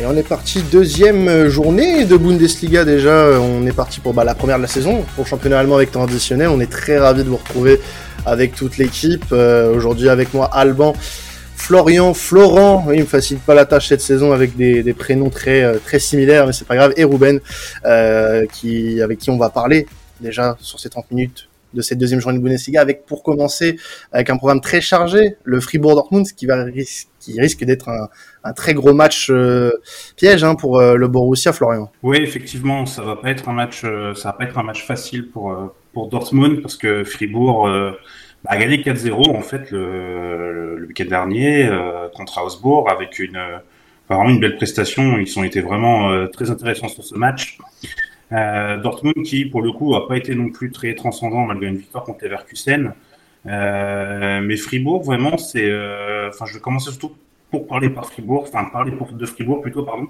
Et on est parti deuxième journée de Bundesliga déjà. On est parti pour bah, la première de la saison pour le championnat allemand avec temps additionnel. On est très ravis de vous retrouver avec toute l'équipe. Euh, aujourd'hui avec moi Alban, Florian, Florent. Il me facilite pas la tâche cette saison avec des, prénoms très euh, très similaires, mais c'est pas grave. Et Ruben, euh, qui avec qui on va parler déjà sur ces 30 minutes de cette deuxième journée de Bundesliga avec pour commencer avec un programme très chargé le Fribourg Dortmund qui va qui risque d'être un, très gros match euh, piège hein, pour euh, le Borussia Florian. Oui effectivement ça va pas être un match euh, ça va pas être un match facile pour pour Dortmund parce que Fribourg a gagné 4-0 en fait le, le week-end dernier contre Augsbourg avec une vraiment une belle prestation ils ont été vraiment très intéressants sur ce match Dortmund qui, pour le coup, a pas été non plus très transcendant malgré une victoire contre Leverkusen. Euh, mais Fribourg, vraiment, c'est. Euh, enfin, je vais commencer surtout pour parler par Fribourg, enfin parler pour de Fribourg plutôt, pardon.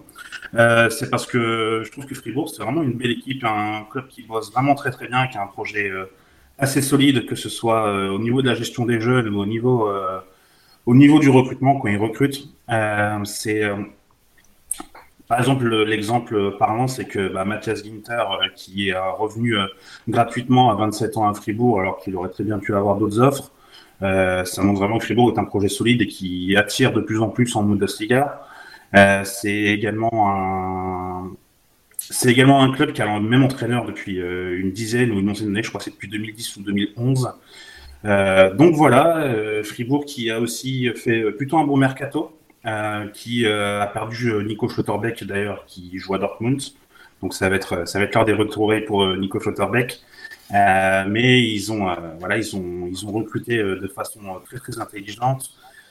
Euh, c'est parce que je trouve que Fribourg, c'est vraiment une belle équipe, un club qui bosse vraiment très très bien, qui a un projet euh, assez solide, que ce soit euh, au niveau de la gestion des jeunes ou au niveau au niveau du recrutement quand ils recrutent. c'est par exemple, l'exemple parlant, c'est que bah, Mathias Ginter, euh, qui est revenu euh, gratuitement à 27 ans à Fribourg, alors qu'il aurait très bien pu avoir d'autres offres, euh, ça montre vraiment que Fribourg est un projet solide et qui attire de plus en plus en Bundesliga. Euh, c'est également un c'est également un club qui a le même entraîneur depuis euh, une dizaine ou une onzaine d'années, je crois que c'est depuis 2010 ou 2011. Euh, donc voilà, Fribourg qui a aussi fait plutôt un bon mercato, euh, qui euh, a perdu euh, Nico Schlotterbeck d'ailleurs, qui joue à Dortmund. Donc ça va être ça va être l'heure des retourés pour Nico Schlotterbeck. Euh, mais ils ont voilà ils ont ils ont recruté de façon très très intelligente.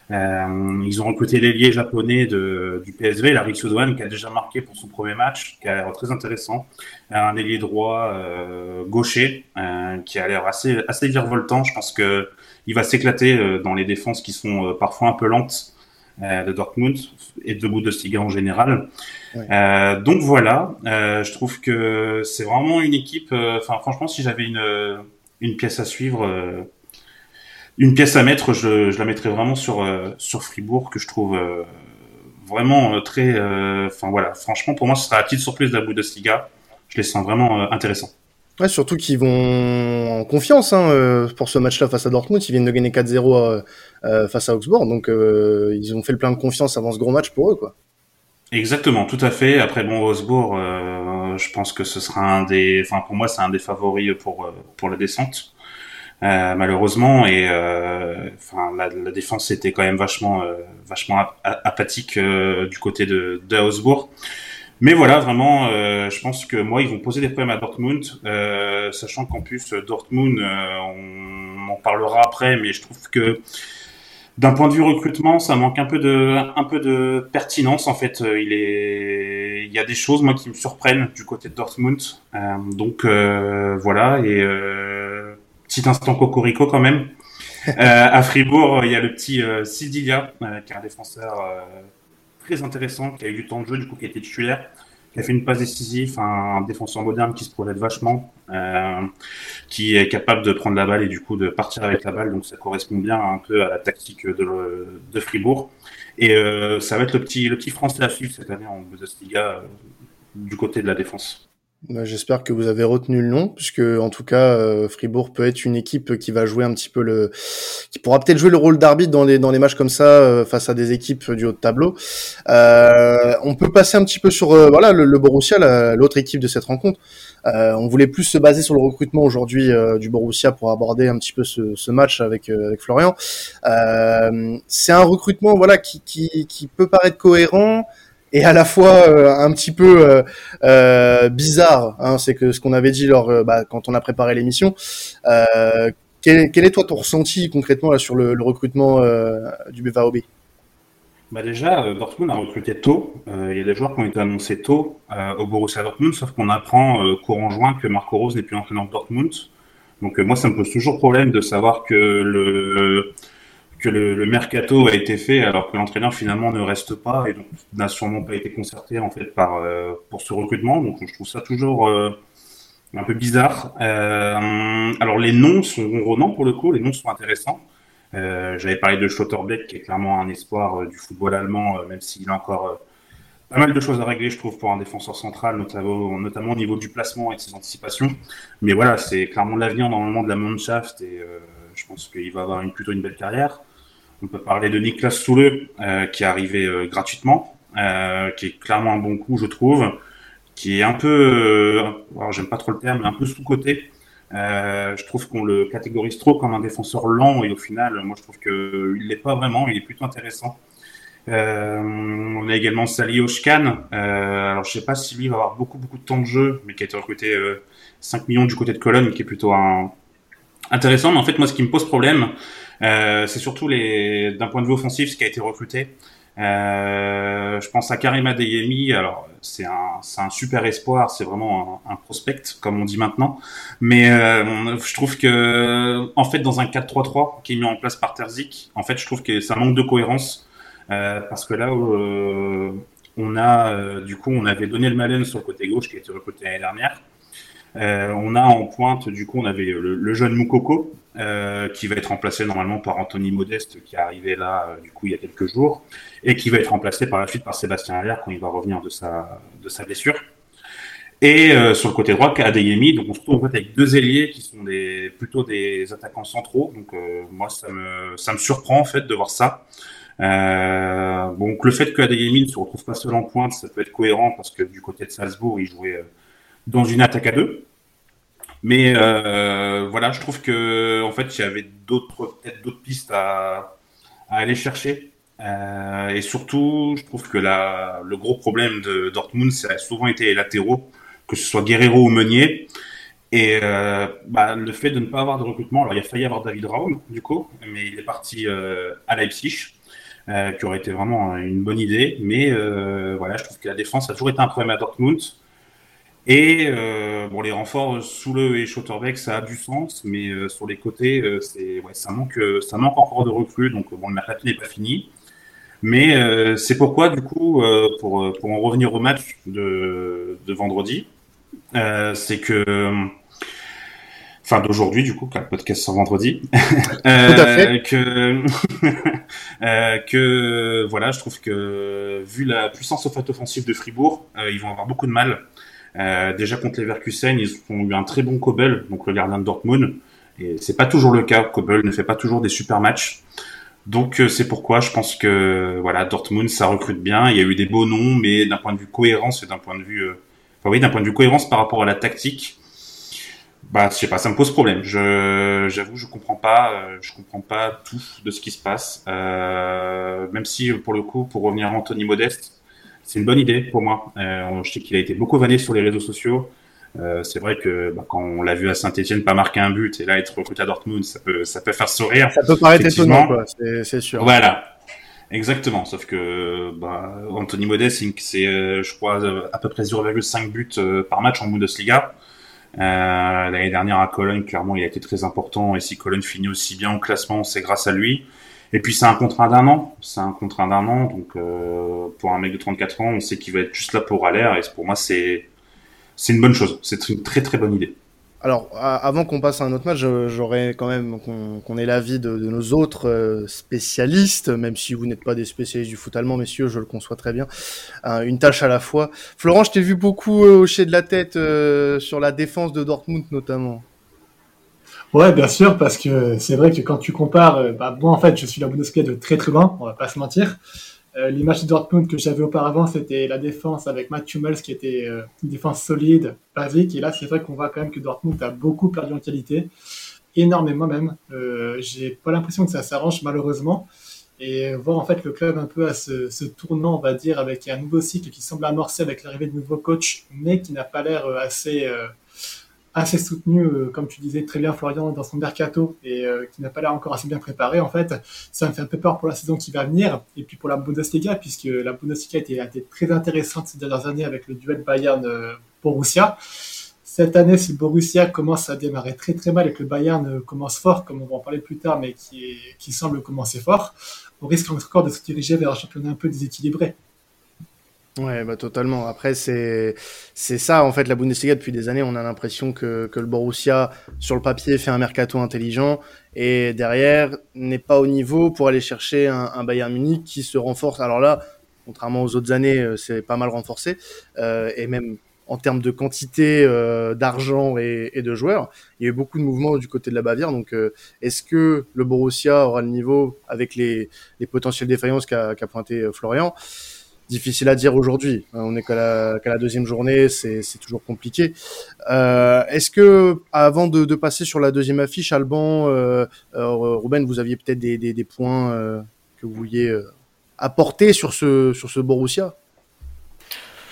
Euh, ils ont recruté l'ailier japonais de, du PSV, Larry Sudwan, qui a déjà marqué pour son premier match, qui a l'air très intéressant. Un ailier droit euh, gaucher, euh, qui a l'air assez assez virevoltant. Je pense que il va s'éclater dans les défenses qui sont parfois un peu lentes. Euh, de Dortmund et de Bundesliga en général. Euh, donc voilà, euh, je trouve que c'est vraiment une équipe. Enfin, franchement, si j'avais une une pièce à suivre, une pièce à mettre, je, je la mettrais vraiment sur sur Fribourg que je trouve vraiment très. Enfin voilà, franchement, pour moi, ce sera la petite surprise de la Bundesliga. Je les sens vraiment intéressants. Ouais, surtout qu'ils vont en confiance hein, pour ce match-là face à Dortmund. Ils viennent de gagner 4-0 euh, euh, face à Augsbourg, donc euh, ils ont fait le plein de confiance avant ce gros match pour eux, quoi. Exactement, tout à fait. Après bon, Augsbourg, je pense que ce sera un des, enfin pour moi, c'est un des favoris pour pour la descente. malheureusement et la, défense était quand même vachement vachement apathique du côté de, de. Mais voilà, vraiment, euh, je pense que moi, ils vont poser des problèmes à Dortmund, euh, sachant qu'en plus, Dortmund, euh, on en parlera après, mais je trouve que d'un point de vue recrutement, ça manque un peu de, un peu de pertinence. En fait, il est, il y a des choses moi qui me surprennent du côté de Dortmund. donc voilà, et petit instant cocorico quand même. à Fribourg, il y a le petit Sidilia, qui est un défenseur très intéressant, qui a eu du temps de jeu, du coup, qui a été titulaire, a fait une passe décisive, un défenseur moderne qui se projette vachement, euh, qui est capable de prendre la balle et du coup de partir avec la balle. Donc ça correspond bien un peu à la tactique de, de Fribourg. Et euh, ça va être le petit, le petit français à suivre cette année en Bundesliga euh, du côté de la défense. Bah, j'espère que vous avez retenu le nom, puisque en tout cas, euh, Fribourg peut être une équipe qui va jouer un petit peu le, qui pourra peut-être jouer le rôle d'arbitre dans les dans les matchs comme ça euh, face à des équipes du haut de tableau. Euh, on peut passer un petit peu sur voilà le, le Borussia, l'autre équipe de cette rencontre. on voulait plus se baser sur le recrutement aujourd'hui du Borussia pour aborder un petit peu ce, ce match avec avec Florian. C'est un recrutement voilà qui qui, qui peut paraître cohérent et à la fois euh, un petit peu euh, euh, bizarre. Hein, c'est que ce qu'on avait dit lors, bah, quand on a préparé l'émission. Quel, est toi ton ressenti concrètement là sur le, le recrutement du BVAOB bah déjà, Dortmund a recruté tôt. Il y a des joueurs qui ont été annoncés tôt au Borussia Dortmund, sauf qu'on apprend courant juin que Marco Rose n'est plus entraîneur de Dortmund. Donc moi, ça me pose toujours problème de savoir que le que le, mercato a été fait alors que l'entraîneur finalement ne reste pas et donc n'a sûrement pas été concerté en fait par euh, pour ce recrutement donc je trouve ça toujours euh, un peu bizarre euh, alors les noms sont ronronnants pour le coup les noms sont intéressants j'avais parlé de Schlotterbeck qui est clairement un espoir du football allemand même s'il est encore pas mal de choses à régler, je trouve, pour un défenseur central, notamment, au niveau du placement et de ses anticipations. Mais voilà, c'est clairement l'avenir normalement de la Mannschaft et je pense qu'il va avoir plutôt une belle carrière. On peut parler de Niklas Soule, euh, qui est arrivé euh, gratuitement, euh, qui est clairement un bon coup, je trouve, qui est un peu, alors j'aime pas trop le terme, mais un peu sous-côté. je trouve qu'on le catégorise trop comme un défenseur lent et au final, moi je trouve qu'il l'est pas vraiment, il est plutôt intéressant. Euh, on a également Sali Oshkan. Euh, alors je sais pas si lui va avoir beaucoup beaucoup de temps de jeu, mais qui a été recruté 5 euh, millions du côté de Cologne, qui est plutôt un... intéressant. Mais en fait, moi, ce qui me pose problème, c'est surtout d'un point de vue offensif, ce qui a été recruté. Euh, je pense à Karim Adeyemi. Alors c'est un super espoir, c'est vraiment un, prospect comme on dit maintenant. Mais euh, je trouve que en fait dans un 4-3-3 qui est mis en place par Terzic, en fait je trouve que ça manque de cohérence. Euh, parce que là, euh, on a, euh, du coup, on avait donné le Malen sur le côté gauche qui a été recruté l'année dernière. Euh, on a en pointe, du coup, on avait le, jeune Moukoko euh, qui va être remplacé normalement par Anthony Modeste qui est arrivé là, du coup, il y a quelques jours, et qui va être remplacé par la suite par Sébastien Allaire quand il va revenir de sa, blessure. Et euh, sur le côté droit, Adeyemi, donc on se retrouve en fait avec deux ailiers qui sont des, plutôt des attaquants centraux. Donc moi, ça me, surprend en fait de voir ça. Euh, donc le fait que Adeyemi ne se retrouve pas seul en pointe, ça peut être cohérent parce que du côté de Salzbourg, il jouait euh, dans une attaque à deux. Mais euh, voilà, je trouve que en fait, il y avait d'autres peut-être d'autres pistes à, aller chercher. Euh, et surtout, je trouve que le gros problème de Dortmund, ça a souvent été les latéraux, que ce soit Guerrero ou Meunier. Et euh, bah, le fait de ne pas avoir de recrutement, alors il a failli avoir David Raoul du coup, mais il est parti à Leipzig. Qui aurait été vraiment une bonne idée. Mais voilà, je trouve que la défense a toujours été un problème à Dortmund. Et euh, bon, les renforts sous le et Schotterbeck, ça a du sens, mais euh, sur les côtés, euh, c'est ouais, ça manque, ça manque encore de recrues. Donc bon, le mercato n'est pas fini. Mais c'est pourquoi, du coup, pour pour en revenir au match de de vendredi, c'est que enfin d'aujourd'hui du coup, car le podcast sort vendredi, euh, que euh, que voilà, je trouve que vu la puissance au fait offensive de Fribourg, ils vont avoir beaucoup de mal. Euh, déjà contre les Verkusen, ils ont eu un très bon Kobel, donc le gardien de Dortmund, et c'est pas toujours le cas. Kobel ne fait pas toujours des super matchs. Donc euh, c'est pourquoi je pense que voilà Dortmund ça recrute bien. Il y a eu des beaux noms, mais d'un point de vue cohérence et d'un point de vue, enfin oui, d'un point de vue cohérence par rapport à la tactique, bah, je sais pas, ça me pose problème. J'avoue, je comprends pas, euh, je comprends pas tout de ce qui se passe. Euh, même si, pour le coup, pour revenir à Anthony Modeste, c'est une bonne idée pour moi. Euh, je sais qu'il a été beaucoup vanné sur les réseaux sociaux. Euh, c'est vrai que bah, quand on l'a vu à Saint-Etienne pas marquer un but et là être recruté à Dortmund, ça peut, ça peut faire sourire. Ça peut paraître étonnant. C'est, sûr. Voilà. Exactement, sauf que bah, Anthony Modeste, c'est, euh, je crois, à peu près 0,5 buts par match en Bundesliga. Euh, L'année dernière à Cologne, clairement, il a été très important. Et si Cologne finit aussi bien au classement, c'est grâce à lui. Et puis c'est un contrat d'un an, c'est un contrat d'un an, donc euh, pour un mec de 34 ans, on sait qu'il va être juste là pour aller. Et pour moi, c'est c'est une bonne chose. C'est une très très bonne idée. Alors, avant qu'on passe à un autre match, j'aurais quand même qu'on ait l'avis de, nos autres euh, spécialistes, même si vous n'êtes pas des spécialistes du foot allemand, messieurs, je le conçois très bien. Euh, une tâche à la fois. Florent, je t'ai vu beaucoup hocher de la tête sur la défense de Dortmund, notamment. Ouais, bien sûr, parce que c'est vrai que quand tu compares, bah, moi en fait, je suis la Bundesliga de très très loin, on va pas se mentir. Euh, l'image de Dortmund que j'avais auparavant, c'était la défense avec Matt Hummels qui était euh, une défense solide, basique. Et là, c'est vrai qu'on voit quand même que Dortmund a beaucoup perdu en qualité, énormément même. Euh, J'ai pas l'impression que ça s'arrange malheureusement. Et voir en fait le club un peu à ce, ce, tournant, on va dire, avec un nouveau cycle qui semble amorcer avec l'arrivée de nouveaux coachs, mais qui n'a pas l'air assez assez soutenu, euh, comme tu disais très bien Florian, dans son mercato et euh, qui n'a pas l'air encore assez bien préparé en fait. Ça me fait un peu peur pour la saison qui va venir et puis pour la Bundesliga puisque la Bundesliga a été, très intéressante ces dernières années avec le duel Bayern-Borussia. Cette année, si Borussia commence à démarrer très très mal et que le Bayern commence fort, comme on va en parler plus tard, mais qui semble commencer fort, on risque encore de se diriger vers un championnat un peu déséquilibré. Ouais, bah totalement. Après, c'est c'est ça en fait la Bundesliga depuis des années. On a l'impression que que le Borussia sur le papier fait un mercato intelligent et derrière n'est pas au niveau pour aller chercher un, un Bayern Munich qui se renforce. Alors là, contrairement aux autres années, c'est pas mal renforcé et même en termes de quantité d'argent et, de joueurs. Il y a eu beaucoup de mouvements du côté de la Bavière. Donc, est-ce que le Borussia aura le niveau avec les, les potentielles défaillances qu'a pointé Florian? Difficile à dire aujourd'hui. Euh, on est qu'à la, deuxième journée, c'est toujours compliqué. Euh, Est-ce que, avant de, passer sur la deuxième affiche, Alban, euh, euh Ruben, vous aviez peut-être des, points que vous vouliez apporter sur ce, sur ce Borussia?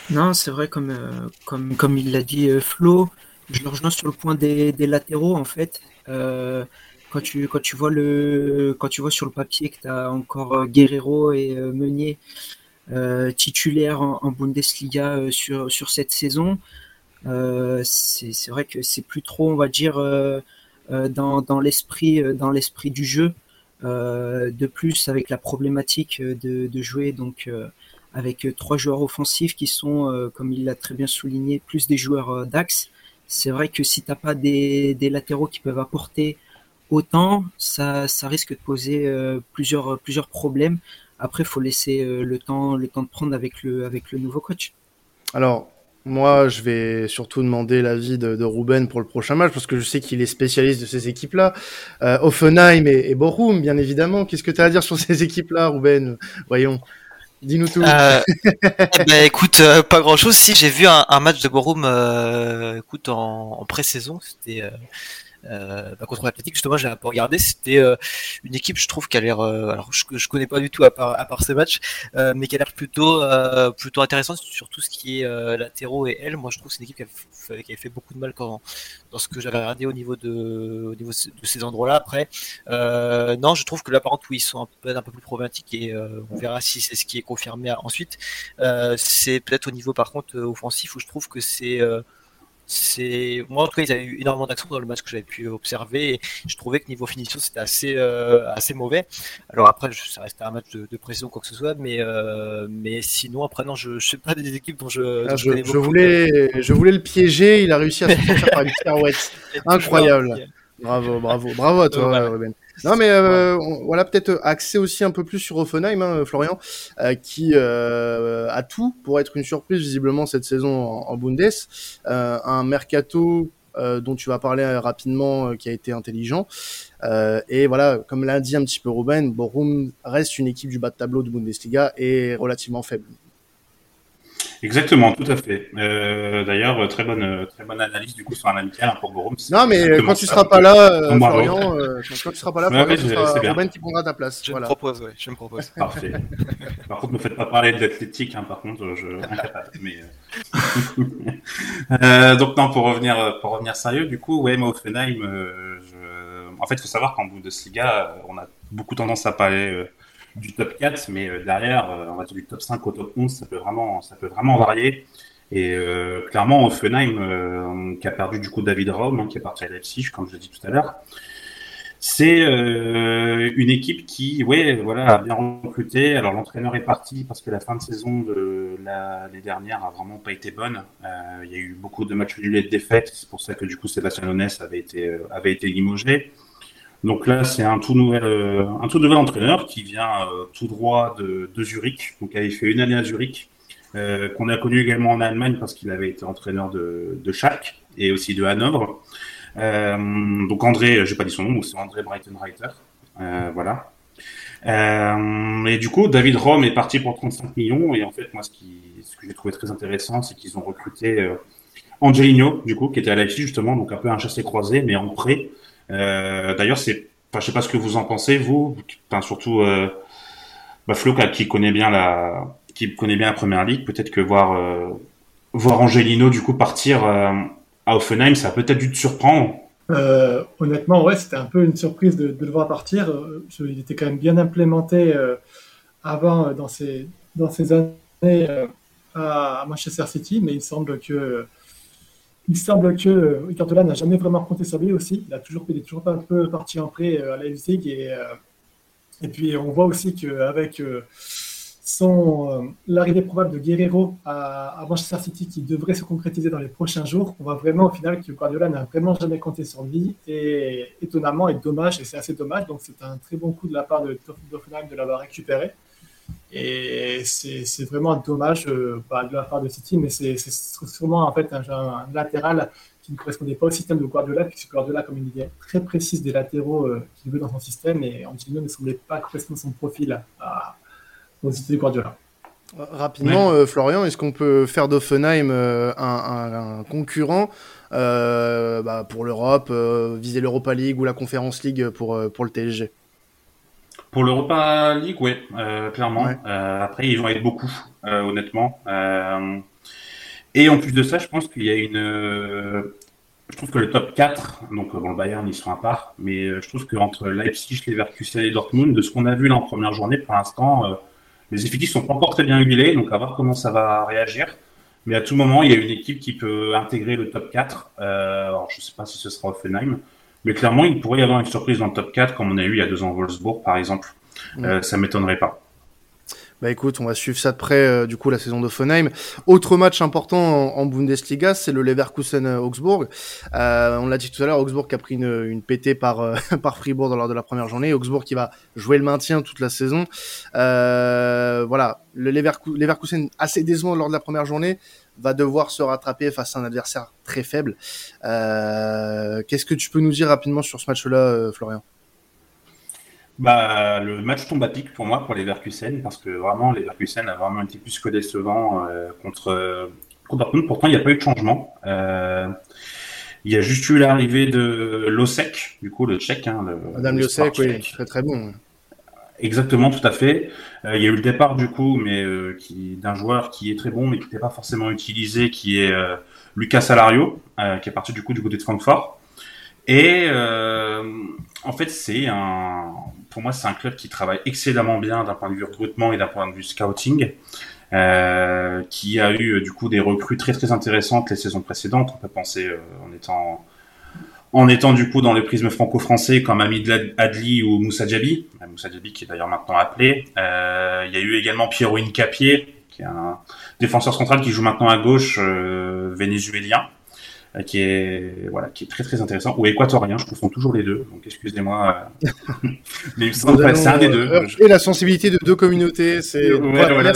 Non, c'est vrai, comme, il l'a dit Flo, je le rejoins sur le point des, latéraux, en fait. quand tu, vois quand tu vois sur le papier que tu as encore Guerrero et Meunier titulaire en, Bundesliga euh, sur, sur cette saison. Euh, c'est vrai que c'est plus trop, on va dire, dans, dans l'esprit dans l'esprit du jeu. de plus, avec la problématique de, de jouer donc avec trois joueurs offensifs qui sont, comme il l'a très bien souligné, plus des joueurs d'axe. C'est vrai que si t'as pas des, des, latéraux qui peuvent apporter autant, ça, ça risque de poser plusieurs, plusieurs problèmes. Après, il faut laisser euh, le temps, le temps de prendre avec le, avec le nouveau coach. Alors, moi, je vais surtout demander l'avis de, de Ruben pour le prochain match parce que je sais qu'il est spécialiste de ces équipes-là. Euh, Offenheim et, et, Bochum, bien évidemment. Qu'est-ce que tu as à dire sur ces équipes-là, Ruben? Voyons. Dis-nous tout. Euh, eh ben, écoute, euh, pas grand-chose. Si j'ai vu un, un, match de Bochum, écoute, en, en pré-saison, c'était euh, bah, contre l'Atlétique justement j'ai un peu regardé c'était euh, une équipe je trouve qui a l'air euh, alors je, je connais pas du tout à part ces matchs euh, mais qui a l'air plutôt plutôt intéressante sur tout ce qui est latéraux et elle moi je trouve que c'est une équipe qui a, qui a, fait beaucoup de mal quand dans ce que j'avais regardé au niveau de ces endroits là après non je trouve que là par contre ils sont un peu un peu plus problématiques et on verra si c'est ce qui est confirmé ensuite. C'est peut-être au niveau par contre offensif où je trouve que c'est c'est moi en tout cas ils avaient eu énormément d'action dans le match que j'avais pu observer et je trouvais que niveau finition c'était assez euh, assez mauvais. Alors après ça restait un match de, de pression quoi que ce soit mais euh, mais sinon après non je, je sais pas des équipes dont je ah, je, je, voulais je voulais le piéger il a réussi à se sortir par une pirouette incroyable. bravo bravo bravo à toi Ruben non, mais euh, voilà, peut-être axer aussi un peu plus sur Offenheim, hein, Florian, euh, qui euh, a tout pour être une surprise visiblement cette saison en, en Bundes. Euh, un mercato euh, dont tu vas parler rapidement, qui a été intelligent. et voilà, comme l'a dit un petit peu Ruben, Borum reste une équipe du bas de tableau de Bundesliga et relativement faible. Exactement, tout à fait. Euh, D'ailleurs, très bonne, très bonne analyse du coup sur un amical pour Borum. Non, mais quand tu seras pas là, euh, Florian, euh, quand, tu seras pas là, Florian, ce sera Ruben qui prendra ta place. Je me propose, je me propose. Parfait. par contre, ne faites pas parler d'athlétique, hein, par contre, je incapable. Mais euh, euh... donc non, pour revenir, pour revenir sérieux, du coup, ouais, moi, Offenheim, euh, je... en fait, il faut savoir qu'en Bundesliga, on a beaucoup tendance à parler du top 4, mais euh, derrière, euh, on va dire du top 5 au top 11, ça peut vraiment, ça peut vraiment varier. Et euh, clairement, Offenheim, euh, qui a perdu du coup David Raum, hein, qui est parti à Leipzig, comme je l'ai dit tout à l'heure, c'est une équipe qui, ouais, voilà, a bien recruté. Alors l'entraîneur est parti parce que la fin de saison de l'année dernière a vraiment pas été bonne. Il y a eu beaucoup de matchs nuls et de défaites. C'est pour ça que du coup Sébastien Onès avait été avait été limogé. Donc là, c'est un tout nouvel, euh, un tout nouvel entraîneur qui vient euh, tout droit de, Zurich. Donc, il avait fait une année à Zurich, euh, qu'on a connu également en Allemagne parce qu'il avait été entraîneur de, de Schalke et aussi de Hanovre. Donc André, j'ai pas dit son nom, c'est André Breitenreiter. voilà. et du coup, David Rome est parti pour 35 millions. Et en fait, moi, ce que j'ai trouvé très intéressant, c'est qu'ils ont recruté Angelino, du coup, qui était à Leipzig justement, donc un peu un chassé croisé, mais en prêt. Euh, D'ailleurs, c'est, enfin, je sais pas ce que vous en pensez, vous, enfin, surtout euh, bah, Flo qui connaît bien la, qui connaît bien la première ligue, peut-être que voir euh, voir Angelino du coup partir euh, à Offenheim, ça a peut-être dû te surprendre. Honnêtement, ouais, c'était un peu une surprise de, de le voir partir. il était quand même bien implémenté avant dans ses dans ses années à Manchester City, mais il semble que il semble que euh, Ricardola n'a jamais vraiment compté sur lui aussi. Il a toujours, est toujours un peu parti en prêt euh, à la Leipzig et, euh, et puis on voit aussi qu'avec son l'arrivée probable de Guerrero à, à, Manchester City qui devrait se concrétiser dans les prochains jours, on voit vraiment au final que Guardiola n'a vraiment jamais compté sur lui. Et étonnamment et dommage et c'est assez dommage. Donc c'est un très bon coup de la part de D'Hoffenheim de l'avoir récupéré Et c'est vraiment dommage bah, de la part de City, mais c'est sûrement en fait un, un, latéral qui ne correspondait pas au système de Guardiola, puisque Guardiola comme une idée très précise des latéraux qu'il veut dans son système, et Antonio ne semblait pas correspondre son profil à, aux idées de Guardiola. Rapidement, euh, Florian, est-ce qu'on peut faire d'Offenheim euh, un, concurrent euh, bah, pour l'Europe, viser l'Europa League ou la Conference League pour, pour le TSG Pour l'Europa League, oui, clairement. après, ils vont être beaucoup, honnêtement. et en plus de ça, je pense qu'il y a une. je trouve que le top 4, donc bon, le Bayern, ils sont à part, mais je trouve qu'entre Leipzig, Leverkusen et Dortmund, de ce qu'on a vu là en première journée, pour l'instant les effectifs sont pas encore très bien huilés, donc à voir comment ça va réagir. Mais à tout moment, il y a une équipe qui peut intégrer le top 4. Euh, alors, je sais pas si ce sera Offenheim, mais clairement, il pourrait y avoir une surprise dans le top 4, comme on a eu il y a deux ans à Wolfsburg, par exemple. Mm. Euh, ça m'étonnerait pas. Bah écoute, on va suivre ça de près euh, du coup la saison d'Offenheim. Autre match important en, Bundesliga, c'est le Leverkusen euh. Euh, on l'a dit tout à l'heure, Augsburg qui a pris une, une pétée par par Fribourg lors de la première journée. Augsburg qui va jouer le maintien toute la saison. voilà, le Leverkusen assez décevant lors de la première journée va devoir se rattraper face à un adversaire très faible. Qu'est-ce que tu peux nous dire rapidement sur ce match-là, Florian? Bah, le match tombe à pic pour moi, pour les Verkusen, parce que vraiment, les Verkusen a vraiment été plus que décevant euh, contre, contre Dortmund. Pourtant, il n'y a pas eu de changement. Euh, il y a juste eu l'arrivée de Losek, du coup, le tchèque. Hein, Madame Losek, oui, très très bon. Exactement, tout à fait. Euh, il y a eu le départ, du coup, mais euh, qui d'un joueur qui est très bon, mais qui n'était pas forcément utilisé, qui est euh, Lucas Salario, qui est parti du coup du côté de Francfort. Et en fait, c'est un, pour moi, c'est un club qui travaille excellemment bien d'un point de vue recrutement et d'un point de vue scouting, euh, qui a eu du coup des recrues très très intéressantes les saisons précédentes. On peut penser euh, en étant en étant du coup dans le prisme franco-français comme Hamid Adli ou Moussa Djabi, euh, Moussa Djabi qui est d'ailleurs maintenant appelé. Euh, il y a eu également Pierrot Capier, qui est un défenseur central qui joue maintenant à gauche, euh, vénézuélien. Euh, qui est voilà, qui est très très intéressant, ou équatorien, je confonds toujours les deux, donc excusez-moi. Euh, mais c'est un des deux. Euh, et la sensibilité de deux communautés, c'est voilà,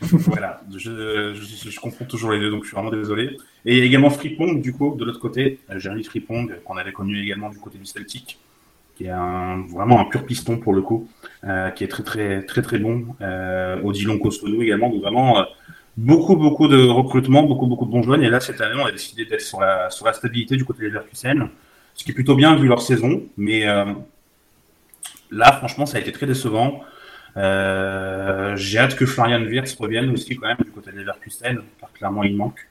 voilà je, je, je, confonds toujours les deux, donc je suis vraiment désolé. Et également Fripong, du coup, de l'autre côté, Jeremy Fripong, qu'on avait connu également du côté du Celtic, qui est un, vraiment un pur piston pour le coup, euh, qui est très très très très bon. Euh, Odilon Costonou également, donc vraiment beaucoup, beaucoup de recrutement, beaucoup, beaucoup de bons jeunes. Et là, cette année, on a décidé d'être sur la, sur la stabilité du côté des Leverkusen, ce qui est plutôt bien vu leur saison. Mais euh, là, franchement, ça a été très décevant. Euh, j'ai hâte que Florian Wirtz revienne aussi quand même du côté des Leverkusen, car clairement, il manque.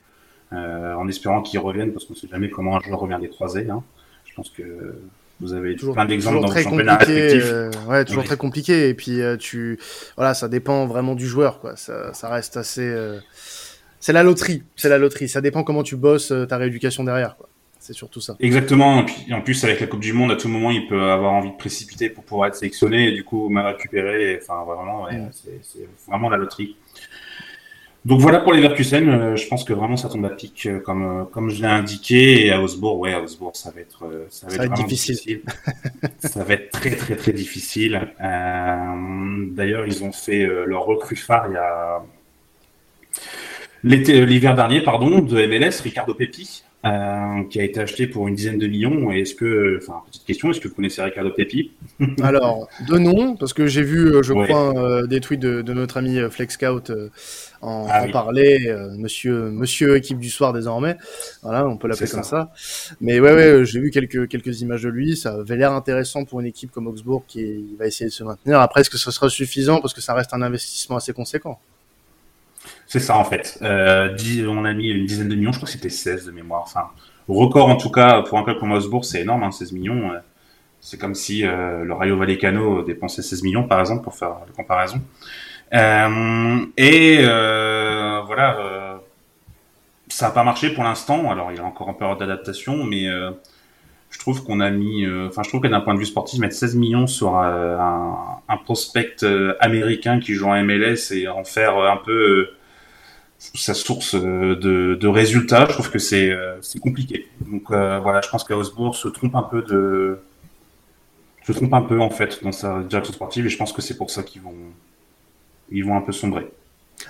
Euh, en espérant qu'il revienne, parce qu'on ne sait jamais comment un joueur revient des croisés. Hein. Je pense que vous avez toujours, plein d'exemples dans le championnat respectif. Euh, ouais, toujours très compliqué. Et puis euh, tu, voilà, ça dépend vraiment du joueur, quoi. Ça, ça reste assez. Euh, c'est la loterie, c'est la loterie. Ça dépend comment tu bosses ta rééducation derrière, quoi. C'est surtout ça. Exactement. Et puis en plus avec la Coupe du Monde, à tout moment, il peut avoir envie de précipiter pour pouvoir être sélectionné et du coup mal récupérer. Enfin vraiment, ouais, mm. c'est vraiment la loterie. Donc voilà pour les Verkusen, euh, je pense que vraiment ça tombe à pic euh, comme euh, comme je l'ai indiqué et à Osbourg, ouais, à Osbourg ça va être ça va, être, difficile. ça va être très très très difficile. D'ailleurs ils ont fait leur recrue phare il y a l'hiver dernier pardon de MLS Ricardo Pepi euh, qui a été acheté pour une dizaine de millions. Et est-ce que, enfin, petite question, est-ce que vous connaissez Ricardo Pepi Alors, de nom, parce que j'ai vu, euh, je crois, euh, des tweets de, de, notre ami Flex Scout en, ah, en parler, monsieur, monsieur équipe du soir désormais. Voilà, on peut l'appeler comme ça. Mais ouais, ouais, j'ai vu quelques, quelques images de lui. Ça avait l'air intéressant pour une équipe comme Augsbourg qui va essayer de se maintenir. Après, est-ce que ce sera suffisant? Parce que ça reste un investissement assez conséquent c'est ça en fait. Euh, on a mis une dizaine de millions, je crois que c'était 16 de mémoire. Enfin, record en tout cas pour un club comme Osbourg, c'est énorme, hein, 16 millions. Euh, c'est comme si euh, le Rayo Vallecano dépensait 16 millions par exemple pour faire la comparaison. Et voilà, ça n'a pas marché pour l'instant. Alors il a encore en période d'adaptation, mais je trouve qu'on a mis, enfin je trouve que d'un point de vue sportif, mettre 16 millions sur un, un prospect américain qui joue en MLS et en faire un peu sa source euh, de, résultats, je trouve que c'est euh, compliqué. Donc euh, voilà, je pense qu'Ausbourg se trompe un peu de se trompe un peu en fait dans sa direction sportive et je pense que c'est pour ça qu'ils vont ils vont un peu sombrer.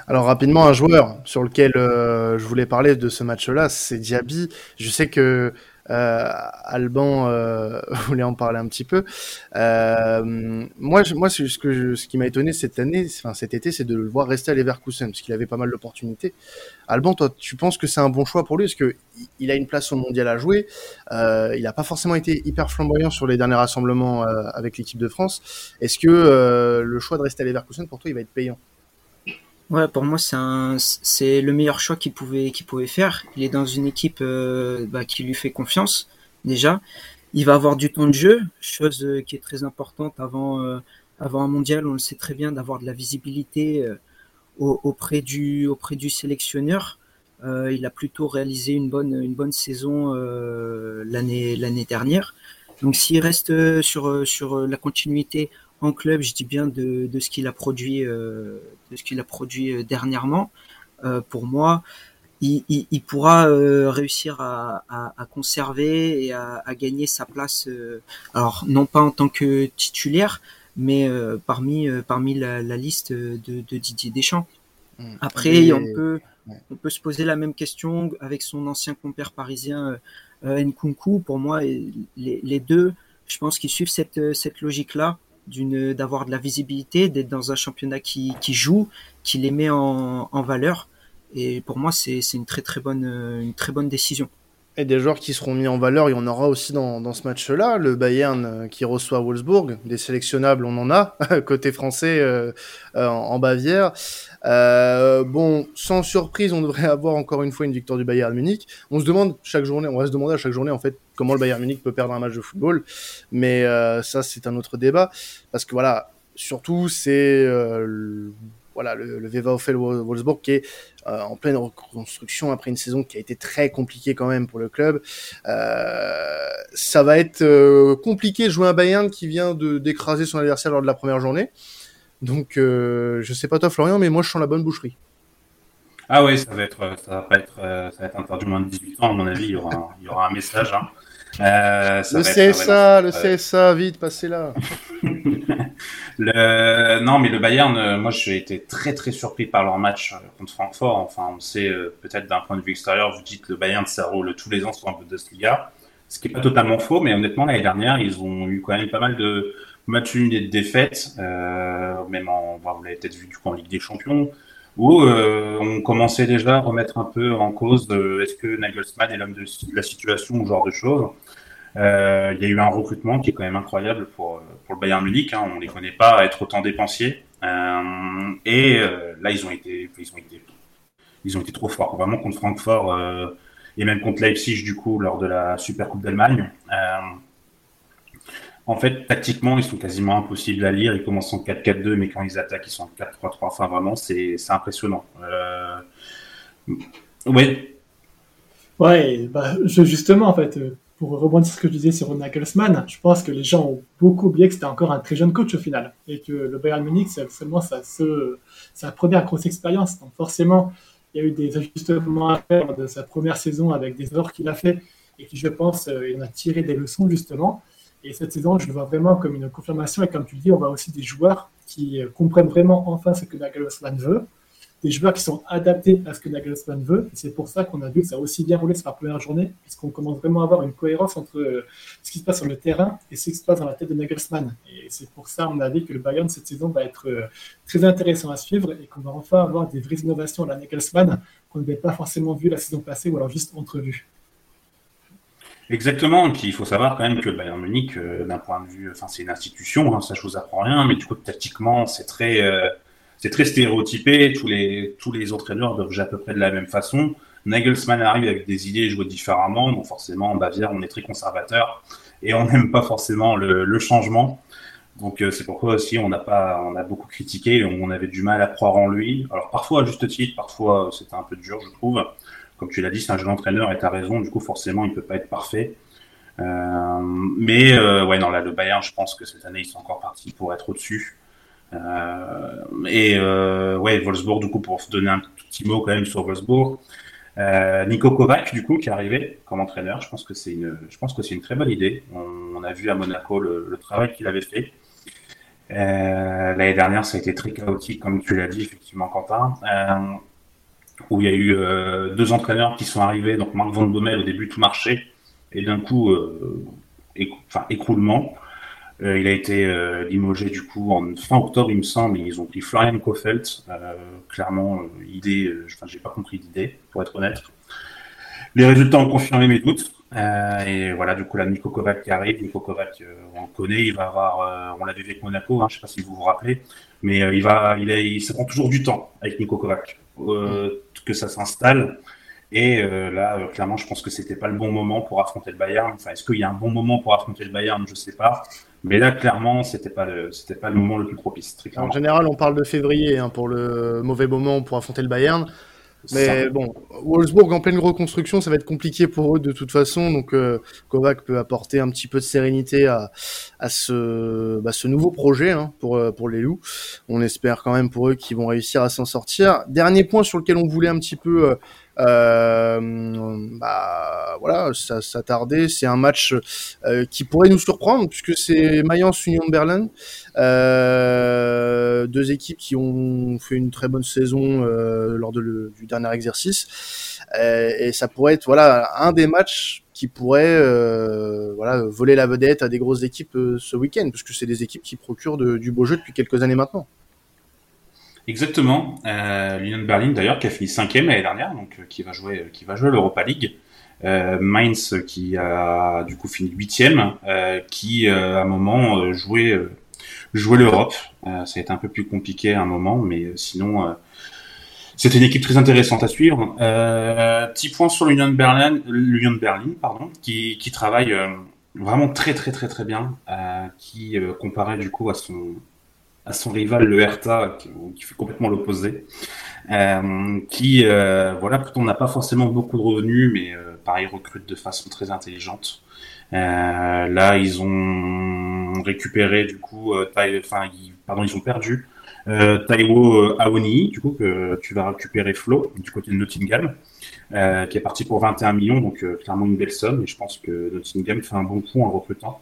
Alors rapidement, un joueur sur lequel je voulais parler de ce match-là, c'est Diaby. Je sais que Alban euh, voulait en parler un petit peu. Euh, moi, moi, ce, que ce qui m'a étonné cette année, enfin cet été, c'est de le voir rester à Leverkusen parce qu'il avait pas mal d'opportunités. Alban, toi, tu penses que c'est un bon choix pour lui? Parce que il a une place au mondial à jouer. Euh, il n'a pas forcément été hyper flamboyant sur les derniers rassemblements euh, avec l'équipe de France. Est-ce que euh, le choix de rester à Leverkusen pour toi, il va être payant? Ouais, pour moi, c'est c'est le meilleur choix qu'il pouvait, qu'il pouvait faire. Il est dans une équipe euh, bah, qui lui fait confiance déjà. Il va avoir du temps de jeu, chose euh, qui est très importante avant, euh, avant un mondial. On le sait très bien d'avoir de la visibilité auprès du, auprès du sélectionneur. il a plutôt réalisé une bonne, une bonne saison l'année, l'année dernière. Donc, s'il reste sur, sur la continuité en club, je dis bien de, de ce qu'il a produit, euh, de ce qu'il a produit euh, dernièrement. Euh, pour moi, il, il, il pourra euh, réussir à, à, à, conserver et à, à, gagner sa place. Euh, alors non pas en tant que titulaire, mais parmi parmi la, la liste de, de, Didier Deschamps. Mmh. Après, on peut on peut se poser la même question avec son ancien compère parisien Nkunku. Pour moi, les, les deux, je pense qu'ils suivent cette cette logique là d'une d'avoir de la visibilité, d'être dans un championnat qui, qui joue, qui les met en, en valeur. Et pour moi, c'est une très très bonne une très bonne décision. Et des joueurs qui seront mis en valeur, il y en aura aussi dans, dans ce match-là. Le Bayern euh, qui reçoit Wolfsburg, des sélectionnables, on en a côté français euh, euh, en Bavière. Bon, sans surprise, on devrait avoir encore une fois une victoire du Bayern Munich. On se demande chaque journée, on va se demander à chaque journée en fait comment le Bayern Munich peut perdre un match de football, mais ça c'est un autre débat parce que voilà, surtout c'est voilà le, le VfL Wolfsburg qui est euh, en pleine reconstruction après une saison qui a été très compliquée quand même pour le club. Euh, ça va être euh, compliqué de jouer un Bayern qui vient d'écraser son adversaire lors de la première journée. Donc, je sais pas toi, Florian, mais moi, je sens la bonne boucherie. Ah oui, ça va être, ça va pas être, ça va être moins de 18 ans, à mon avis. Il y aura, un, il y aura un message. Hein. Euh, ça le CSA, le CSA, vite, passez là. le, non, mais le Bayern, euh, moi, j'ai été très très surpris par leur match euh, contre Francfort. Enfin, on sait peut-être d'un point de vue extérieur, vous dites le Bayern, ça roule tous les ans sur un Bundesliga, ce qui est pas totalement faux, mais honnêtement l'année dernière, ils ont eu quand même pas mal de matchs nuls et de défaites, euh, même en, vous l'avez peut-être vu du coup en Ligue des Champions, où euh, on commençait déjà à remettre un peu en cause est-ce que Nagelsmann est l'homme de la situation ou genre de choses. Euh, il y a eu un recrutement qui est quand même incroyable pour pour le Bayern Munich. Hein, on les connaît pas être autant dépensiers. Euh, et là, ils ont été, ils ont été, ils ont été trop forts. Vraiment contre Francfort et même contre Leipzig du coup lors de la Super Coupe d'Allemagne. En fait, tactiquement, ils sont quasiment impossibles à lire. Ils commencent en 4-4-2, mais quand ils attaquent, ils sont en 4-3-3. Enfin, vraiment, c'est impressionnant. Euh... Oui. Ouais, bah, justement, en fait, pour rebondir sur ce que je disais sur Nagelsmann, je pense que les gens ont beaucoup oublié que c'était encore un très jeune coach au final. Et que le Bayern Munich, c'est seulement sa, sa première grosse expérience. Donc, forcément, il y a eu des ajustements à faire de sa première saison avec des erreurs qu'il a fait et qui, je pense, euh, il en a tiré des leçons, justement. Et cette saison, je le vois vraiment comme une confirmation. Et comme tu dis, on voit aussi des joueurs qui euh, comprennent vraiment enfin ce que Nagelsmann veut. Des joueurs qui sont adaptés à ce que Nagelsmann veut. C'est pour ça qu'on a vu que ça a aussi bien roulé sur la première journée, puisqu'on commence vraiment à avoir une cohérence entre euh, ce qui se passe sur le terrain et ce qui se passe dans la tête de Nagelsmann. Et c'est pour ça, on a vu que le Bayern cette saison va être euh, très intéressant à suivre et qu'on va enfin avoir des vraies innovations à la Nagelsmann qu'on n'avait pas forcément vu la saison passée ou alors juste entrevues. Exactement. Et puis il faut savoir quand même que Bayern Munich, euh, d'un point de vue, enfin c'est une institution, hein, ça je vous apprends rien, mais du coup tactiquement c'est très, euh, c'est très stéréotypé. Tous les tous les entraîneurs doivent jouer à peu près de la même façon. Nagelsmann arrive avec des idées et joue différemment, donc forcément en Bavière on est très conservateur et on n'aime pas forcément le, le changement. Donc euh, c'est pourquoi aussi on n'a pas, on a beaucoup critiqué, on avait du mal à croire en lui. Alors parfois à juste titre, parfois c'était un peu dur je trouve comme tu l'as dit, c'est un jeune entraîneur et tu as raison, du coup, forcément, il peut pas être parfait. Euh, mais euh, ouais, non, là, le Bayern, je pense que cette année, ils sont encore partis pour être au-dessus. Euh, et ouais, Wolfsburg, du coup, pour donner un petit mot quand même sur Wolfsburg, Nico Kovac, du coup, qui est arrivé comme entraîneur, je pense que c'est une, je pense que c'est une très bonne idée. On, a vu à Monaco le travail qu'il avait fait. L'année dernière, ça a été très chaotique, comme tu l'as dit, effectivement, Quentin, où il y a eu deux entraîneurs qui sont arrivés. Donc, Marc Van Bommel, au début, tout marchait, et d'un coup, enfin, écroulement. Euh, il a été euh, limogé du coup en fin octobre, il me semble. Et ils ont pris Florian Kofeld. Euh, clairement, idée. Enfin, j'ai pas compris l'idée, pour être honnête. Les résultats ont confirmé mes doutes. et voilà, du coup, là, Nico Kovac qui arrive. Nico Kovac, on le connaît. Il va avoir. on l'avait vu avec Monaco. Hein, je sais pas si vous vous rappelez, mais il va. Il, est, il, ça prend toujours du temps avec Nico Kovac que ça s'installe. Et là, clairement, je pense que c'était pas le bon moment pour affronter le Bayern. Enfin, est-ce qu'il y a un bon moment pour affronter le Bayern? Je sais pas. Mais là, clairement, c'était pas le, c'était pas le moment le plus propice. Très en général, on parle de février hein, pour le mauvais moment pour affronter le Bayern. Mais bon, Wolfsburg en pleine reconstruction, ça va être compliqué pour eux de toute façon. Donc euh, Kovac peut apporter un petit peu de sérénité à, à ce, bah, ce nouveau projet hein, pour, euh, pour les loups. On espère quand même pour eux qu'ils vont réussir à s'en sortir. Dernier point sur lequel on voulait un petit peu euh, euh, bah voilà, ça, ça tardait. C'est un match euh, qui pourrait nous surprendre puisque c'est Mayence Union Berlin, euh, deux équipes qui ont fait une très bonne saison euh, lors de le, du dernier exercice, euh, et ça pourrait être voilà un des matchs qui pourrait voilà voler la vedette à des grosses équipes ce week-end, parce que c'est des équipes qui procurent du beau jeu depuis quelques années maintenant. Exactement. Euh, L'Union Berlin d'ailleurs qui a fini cinquième l'année dernière, donc euh, qui va jouer qui va jouer l'Europa League. Euh, Mainz qui a du coup fini huitième, euh, qui euh, à un moment jouait jouait l'Europe. ça a été un peu plus compliqué à un moment, mais sinon c'était une équipe très intéressante à suivre. petit point sur l'Union de Berlin, l'Union de Berlin, pardon, qui, qui travaille vraiment très très très très bien, qui comparé du coup à son à son rival le Hertha qui, fait complètement l'opposé. Euh, qui euh, voilà on n'a pas forcément beaucoup de revenus mais euh, pareil recrute de façon très intelligente. Euh, là ils ont récupéré du coup enfin pardon ils ont perdu Taiwo Aoni du coup que tu vas récupérer Flo du côté de Nottingham qui est parti pour 21 millions donc clairement une belle somme et je pense que Nottingham fait un bon coup en recrutant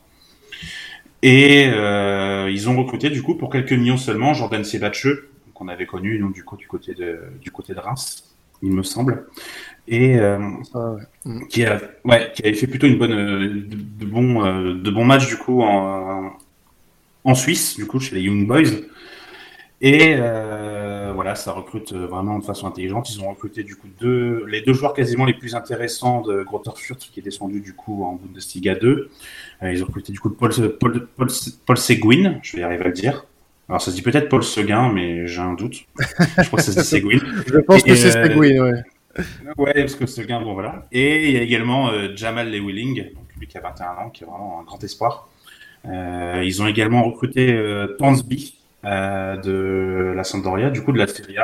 et euh, ils ont recruté du coup pour quelques millions seulement Jordan Sebache, qu'on avait connu donc, du, coup, du, côté de, du côté de Reims, il me semble, et euh, ah mm. qui, a, ouais, qui avait fait plutôt une bonne, de, de bons euh, de bons matchs du coup en, en Suisse, du coup chez les Young Boys. Et euh, voilà, ça recrute vraiment de façon intelligente. Ils ont recruté du coup deux, les deux joueurs quasiment les plus intéressants de Grotterfurt qui est descendu du coup en Bundesliga 2. Euh, ils ont recruté du coup Paul, Paul, Paul, Paul Seguin, je vais arriver à le dire. Alors ça se dit peut-être Paul Seguin, mais j'ai un doute. Je crois que ça se dit Seguin. je pense que c'est euh, Seguin, ouais. Ouais, parce que Seguin, bon voilà. Et il y a également euh, Jamal Lewilling, donc lui qui a 21 ans, qui est vraiment un grand espoir. Euh, ils ont également recruté euh, Tansby euh, de la Sampdoria, du coup de la Serie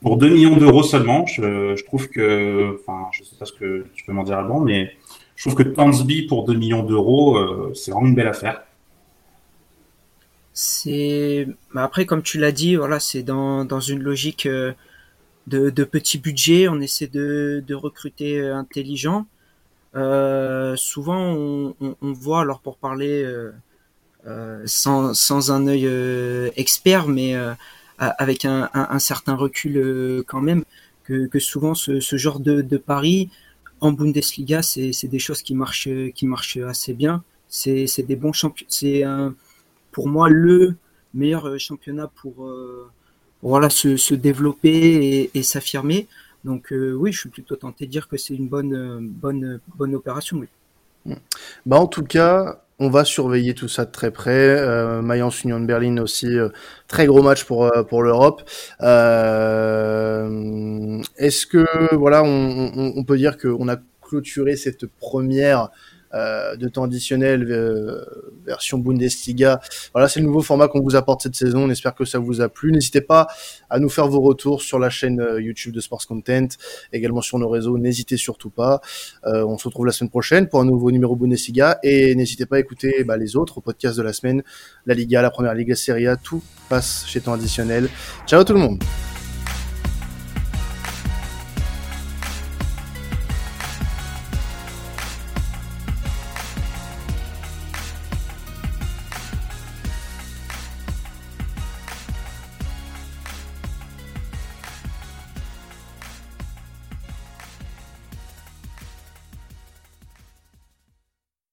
pour 2 millions d'euros seulement. Je, je, trouve que, enfin, je sais pas ce que tu peux m'en dire avant, mais je trouve que Tansby pour 2 millions d'euros, euh, c'est vraiment une belle affaire. C'est bah, après comme tu l'as dit, voilà, c'est dans, dans une logique euh, de, petit budget. On essaie de, de recruter euh, intelligent. Euh, souvent, on, voit alors pour parler euh, sans, sans un œil expert, mais avec un, un, un, certain recul quand même, que, que souvent ce, ce genre de, de pari en Bundesliga, c'est des choses qui marchent, qui marchent assez bien. C'est des bons champions. C'est pour moi le meilleur euh, championnat pour euh, voilà se, se, développer et, s'affirmer. Donc euh, oui, je suis plutôt tenté de dire que c'est une bonne bonne bonne opération. Oui. Bah en tout cas, on va surveiller tout ça de très près. Euh, Mayence Union de Berlin aussi, très gros match pour pour l'Europe. Euh, Est-ce que voilà, on, on, on peut dire qu'on a clôturé cette première euh, de temps additionnel euh, version Bundesliga. Voilà, c'est le nouveau format qu'on vous apporte cette saison. On espère que ça vous a plu. N'hésitez pas à nous faire vos retours sur la chaîne euh, YouTube de Sports Content, également sur nos réseaux. N'hésitez surtout pas. On se retrouve la semaine prochaine pour un nouveau numéro Bundesliga et n'hésitez pas à écouter bah, les autres podcasts de la semaine, la Liga, la Première Ligue, la Serie A, tout passe chez temps additionnel. Ciao tout le monde.